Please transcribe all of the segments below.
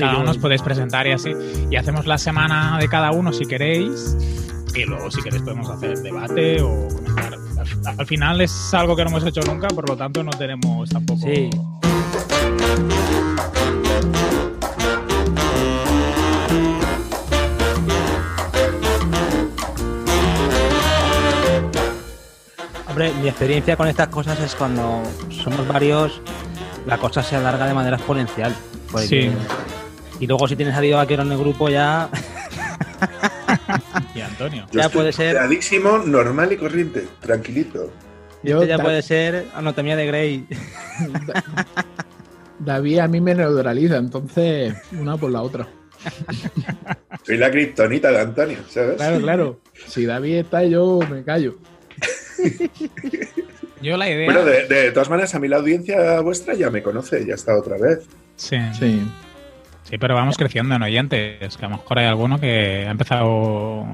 cada uno os podéis presentar y así. Y hacemos la semana de cada uno si queréis. Y luego, si queréis, podemos hacer debate o comentar. Al, al final es algo que no hemos hecho nunca, por lo tanto no tenemos tampoco. Sí. Hombre, mi experiencia con estas cosas es cuando somos varios, la cosa se alarga de manera exponencial. porque- Sí. Y luego si tienes a Diego Vaquero en el grupo ya... Y Antonio. Yo Ya estoy puede ser. Tradiísimo, normal y corriente, tranquilito. Yo, Este ya Da- puede ser anatomía de Grey. David a mí me neutraliza, entonces una por la otra. Soy la kriptonita de Antonio, ¿sabes? Claro, claro. Si David está, yo me callo. Yo la idea. Bueno, de, de todas maneras, a mí la audiencia vuestra ya me conoce, ya está otra vez. Sí. Sí. Sí, pero vamos creciendo en oyentes. Que a lo mejor hay alguno que ha empezado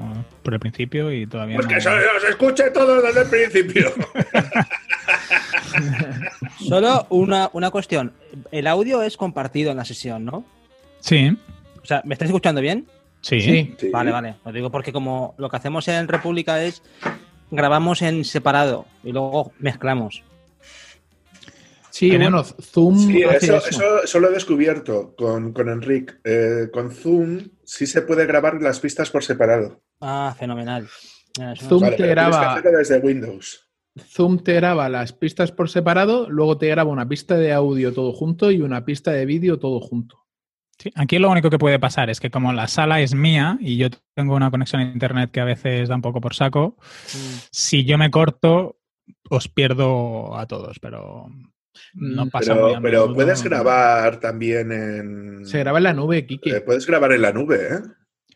por el principio y todavía Pues no. que se os escuche todo desde el principio. Solo una, una cuestión. El audio es compartido en la sesión, ¿no? Sí, O sea, ¿me estáis escuchando bien? sí. Sí. Sí. Vale, vale. Lo digo porque como lo que hacemos en República es grabamos en separado y luego mezclamos. Sí, bueno, Zoom Sí, hace eso, eso. eso, eso lo he descubierto con, con Enric. Eh, con Zoom sí se puede grabar las pistas por separado. Ah, fenomenal. Zoom Vale, te que graba- desde Windows. Zoom te graba las pistas por separado, luego te graba una pista de audio todo junto y una pista de vídeo todo junto. Sí, Aquí lo único que puede pasar es que como la sala es mía y yo tengo una conexión a internet que a veces da un poco por saco, Mm. si yo me corto, os pierdo a todos, pero no Mm, pasa muy Pero, a pero puedes grabar también en. Se graba en la nube, Kiki. eh, puedes grabar en la nube, ¿eh?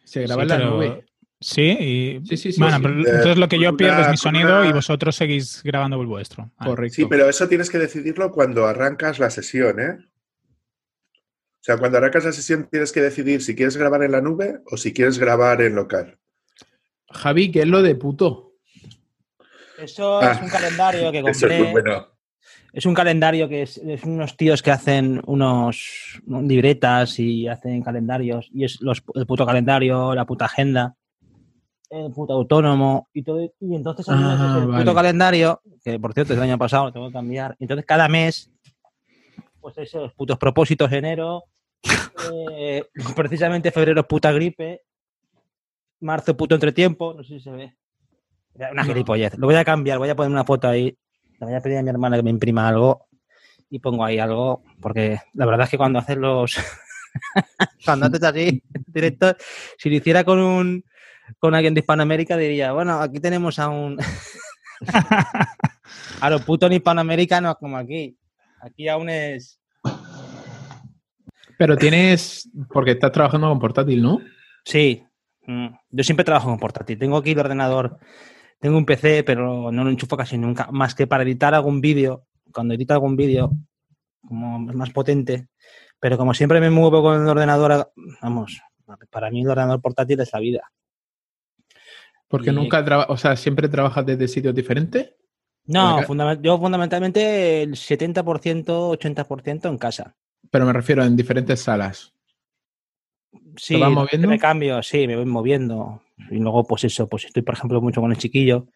Se graba Sí, en la pero- nube. Sí, y... Sí, sí, sí, bueno, sí. pero Eh, entonces lo que yo pierdo una- es mi sonido una- y vosotros seguís grabando el vuestro. Ah, Correcto. Sí, pero eso tienes que decidirlo cuando arrancas la sesión, ¿eh? O sea, cuando arrancas la sesión tienes que decidir si quieres grabar en la nube o si quieres grabar en local. Javi, ¿qué es lo de puto? Eso Ah, es un calendario que Eso es compré. muy bueno. Es un calendario que es, es unos tíos que hacen unos libretas y hacen calendarios. Y es los, el puto calendario, la puta agenda, el puto autónomo y todo. Y entonces Ah, el vale. puto calendario, que por cierto es el año pasado, lo tengo que cambiar. Entonces cada mes, pues esos putos propósitos de enero, eh, precisamente febrero es puta gripe, marzo puto entretiempo, no sé si se ve. Una gilipollez. Lo voy a cambiar, voy a poner una foto ahí. Le voy a pedir a mi hermana que me imprima algo y pongo ahí algo, porque la verdad es que cuando haces los. cuando haces así, directo, si lo hiciera con un con alguien de Hispanoamérica, diría, bueno, aquí tenemos a un. a los putos hispanoamericanos como aquí. Aquí aún es. Pero tienes, porque estás trabajando con portátil, ¿no? Sí, mm, yo siempre trabajo con portátil. Tengo aquí el ordenador, tengo un PC, pero no lo enchufo casi nunca, más que para editar algún vídeo. Cuando edito algún vídeo, como es más potente, pero como siempre me muevo con el ordenador, vamos, para mí el ordenador portátil es la vida. Porque Y- nunca o sea, siempre trabajas desde sitios diferentes. No, fundament- yo fundamentalmente el 70%, 80% en casa. Pero me refiero en diferentes salas. Sí, vas moviendo? me cambio, sí, me voy moviendo. Y luego, pues eso, pues estoy, por ejemplo, mucho con el chiquillo,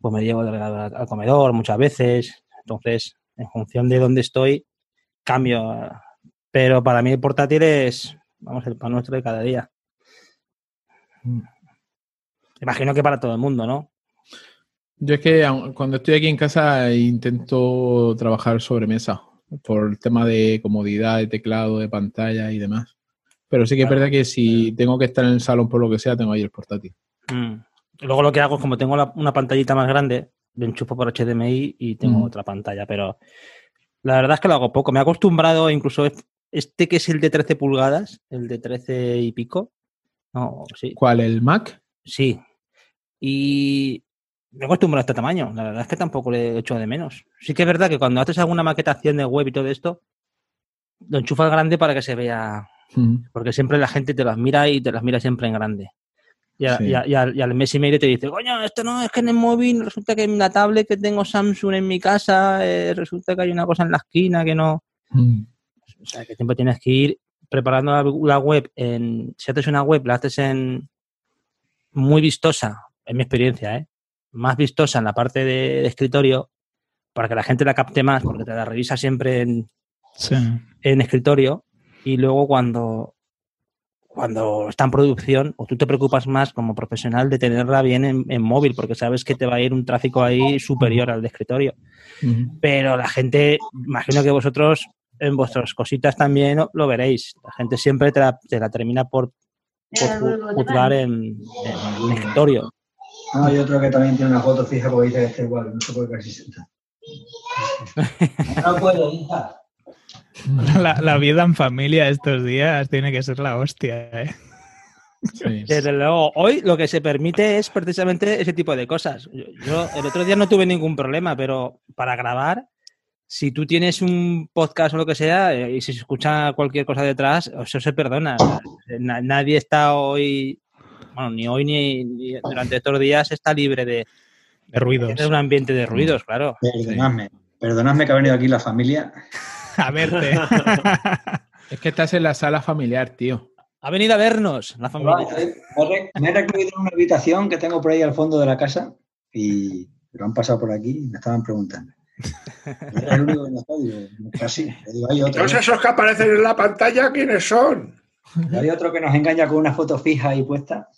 pues me llevo al, al- comedor muchas veces. Entonces, en función de dónde estoy, cambio. Pero para mí el portátil es, vamos, el pan nuestro de cada día. Mm. Imagino que para todo el mundo, ¿no? Yo es que cuando estoy aquí en casa intento trabajar sobre mesa por el tema de comodidad, de teclado, de pantalla y demás. Pero sí que Claro. es verdad que si tengo que estar en el salón por lo que sea, tengo ahí el portátil. Mm. Luego lo que hago es como tengo la- una pantallita más grande, lo enchufo por HDMI y tengo Mm. otra pantalla, pero la verdad es que lo hago poco. Me he acostumbrado incluso es- este que es el de 13 pulgadas, el de 13 y pico. No, sí, ¿Cuál? ¿El Mac? sí. Y me he acostumbrado a este tamaño. La verdad es que tampoco le he hecho de menos. Sí que es verdad que cuando haces alguna maquetación de web y todo esto, lo enchufas grande para que se vea Mm. porque siempre la gente te las mira y te las mira siempre en grande. Y, a- Sí. y a- y al, y al mes y medio te dice, coño, esto no, es que en el móvil resulta que en la tablet que tengo Samsung en mi casa, eh, resulta que hay una cosa en la esquina que no. Mm. O sea, que siempre tienes que ir preparando la, la web en. Si haces una web, la haces en. Muy vistosa, en mi experiencia, ¿eh? Más vistosa en la parte de, de escritorio, para que la gente la capte más, porque te la revisa siempre en, Sí. en escritorio y luego cuando, cuando está en producción, o tú te preocupas más como profesional de tenerla bien en, en móvil, porque sabes que te va a ir un tráfico ahí superior al de escritorio. Pero la gente, imagino que vosotros en vuestras cositas también lo, lo veréis. La gente siempre te la, te la termina por, por ju- juzgar en, en el escritorio. No, hay otro que también tiene una foto fija porque dice que está igual, no se puede casi sentar. No puedo, hija. La, la vida en familia estos días tiene que ser la hostia, ¿eh? Sí. Desde luego, hoy lo que se permite es precisamente ese tipo de cosas. Yo, yo el otro día no tuve ningún problema, pero para grabar, si tú tienes un podcast o lo que sea eh, y si se escucha cualquier cosa detrás, eso se perdona. Na- nadie está hoy, bueno, ni hoy ni, ni durante estos días está libre de De ruidos. tener un ambiente de ruidos, claro. Perdonadme, perdonadme que ha venido aquí la familia. A verte. Es que estás en la sala familiar, tío. Ha venido a vernos la familia. Me he recluido en una habitación que tengo por ahí al fondo de la casa y lo han pasado por aquí y me estaban preguntando. ¿Eres el único que no está? Digo, casi. Digo, hay otro, Todos esos que aparecen en la pantalla, ¿quiénes son? hay otro que nos engaña con una foto fija ahí puesta.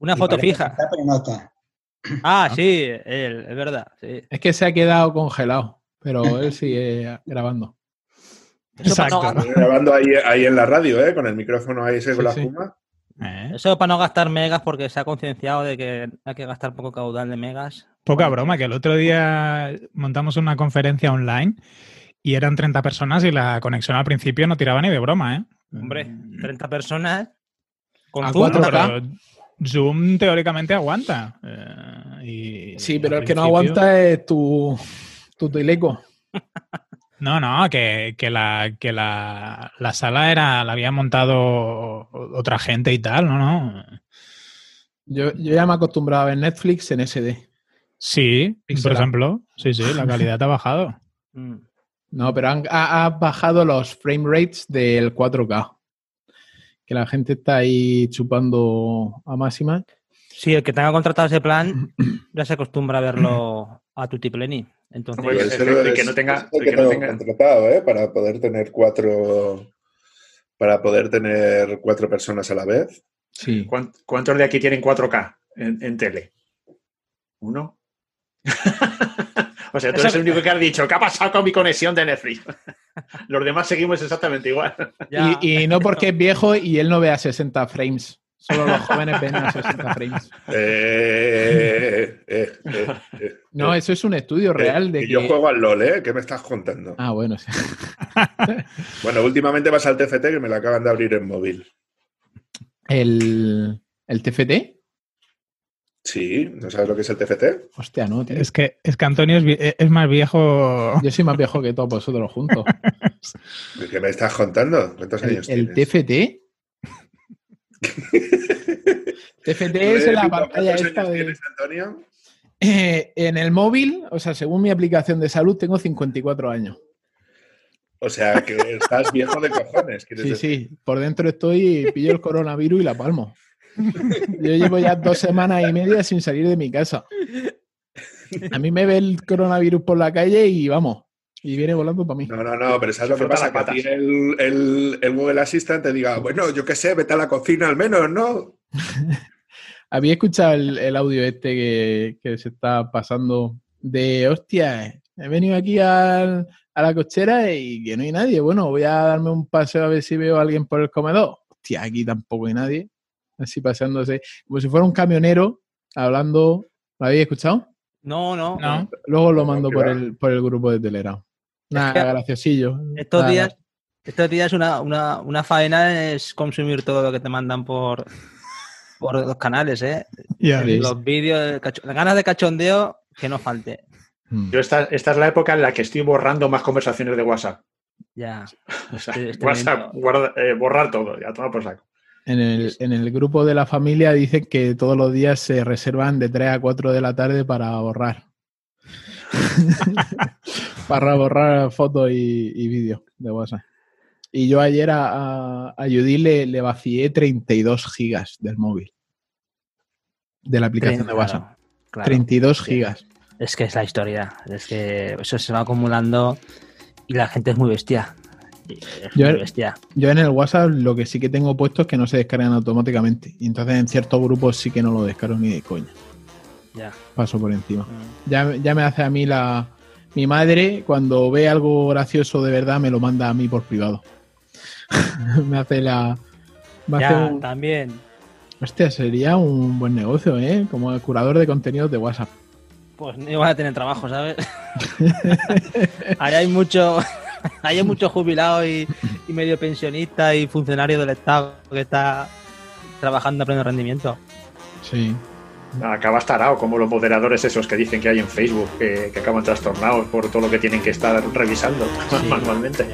Una Y foto fija. está, pero no está. Ah, sí, él, es verdad. sí. Es que se ha quedado congelado, pero él sigue grabando. No, Exacto. Grabando ahí, ahí en la radio, ¿eh? Con el micrófono ahí ese con Sí, la sí. fuma. ¿Eh? eso para no gastar megas porque se ha concienciado de que hay que gastar poco caudal de megas. Poca broma, que el otro día montamos una conferencia online y eran 30 personas y la conexión al principio no tiraba ni de broma, ¿eh? Hombre, 30 personas con A Zoom, cuatro Zoom teóricamente aguanta. eh, y- Sí, pero el que no aguanta es tu, tu teleco. No, no, que, que la, que la, la sala era, la había montado otra gente y tal, ¿no? no. Yo, yo ya me he acostumbrado a ver Netflix en SD. Sí, por ejemplo. Sí, sí, la calidad ha bajado. Mm. No, pero han, ha, ha bajado los frame rates del 4K. Que la gente está ahí chupando a máxima. Sí, el que tenga contratado ese plan ya se acostumbra a verlo a tutipleni. Entonces, Ese el- el es- que no tenga- ese es el que que no tenga- contratado, ¿eh? Para poder tener cuatro. Para poder tener cuatro personas a la vez. Sí. ¿Cuán- ¿Cuántos de aquí tienen 4K en, en tele? ¿Uno? o sea, tú eres el único que has dicho, ¿qué ha pasado con mi conexión de Netflix? Los demás seguimos exactamente igual. Y, y no porque es viejo y él no ve a 60 frames. Solo los jóvenes ven a 60 frames. Eh, eh, eh, eh, No, eh. eso es un estudio real de Y que... Yo juego al LOL, ¿eh? ¿Qué me estás contando? Ah, bueno, sí. Bueno, últimamente vas al TFT que me lo acaban de abrir en móvil. El, el TFT. Sí, ¿no sabes lo que es el TFT? Hostia, no, tío. Es que, es que Antonio es, vi- es más viejo. Yo soy más viejo que todos vosotros juntos. ¿Qué me estás contando? ¿Cuántos El, años el tienes? TFT. TFT es Eh, la pantalla ¿Cuántos esta de... tienes, Antonio? Eh, en el móvil, o sea, según mi aplicación de salud, tengo 54 años. O sea, que estás viejo de cojones. ¿quieres Sí, decir? sí, por dentro estoy, pillo el coronavirus y la palmo. Yo llevo ya dos semanas y media sin salir de mi casa. A mí me ve el coronavirus por la calle y vamos, y viene volando para mí. No, no, no, pero ¿sabes lo que pasa? Que a ti el, el, el Google Assistant te diga, bueno, yo qué sé, vete a la cocina al menos, ¿no? Había escuchado el, el audio este que, que se está pasando de, hostia, he venido aquí al- a la cochera y que no hay nadie. Bueno, voy a darme un paseo a ver si veo a alguien por el comedor. Hostia, aquí tampoco hay nadie. Así pasándose, como si fuera un camionero hablando. ¿Lo habéis escuchado? No, no. No. Luego lo No, mando por el, por el grupo de Telegram. Nada, que graciosillo. Estos Nada. días, estos días una, una, una faena es consumir todo lo que te mandan por, por los canales, ¿eh? Ya. Los vídeos, las ganas de cachondeo que no falte. Mm. Yo esta, esta es la época en la que estoy borrando más conversaciones de WhatsApp. Ya. O sea, Sí, WhatsApp, guarda- eh, borrar todo, ya toma por saco. En el, en el grupo de la familia dicen que todos los días se reservan de 3 a 4 de la tarde para borrar. para borrar fotos y, y vídeos de WhatsApp. Y yo ayer a, a, a Judy le, le vacié 32 gigas del móvil. De la aplicación de WhatsApp. Claro, claro. 32 Sí. gigas. Es que es la historia. Es que eso se va acumulando y la gente es muy bestia. Es Yo- muy bestia. Yo en el WhatsApp lo que sí que tengo puesto es que no se descargan automáticamente. Y entonces en ciertos grupos sí que no lo descargo ni de coña. Ya. Paso por encima. Mm. Ya, ya me hace a mí la. Mi madre, cuando ve algo gracioso de verdad, me lo manda a mí por privado. me hace la. Me hace Ya, un- también. Hostia, sería un buen negocio, ¿eh? Como el curador de contenidos de WhatsApp. Pues no iban a tener trabajo, ¿sabes? Ahí hay mucho, ahí hay mucho jubilado y, y medio pensionista y funcionario del Estado que está trabajando a pleno rendimiento. Sí. Acabas tarao, como los moderadores esos que dicen que hay en Facebook, que, que acaban trastornados por todo lo que tienen que estar revisando Sí, manualmente.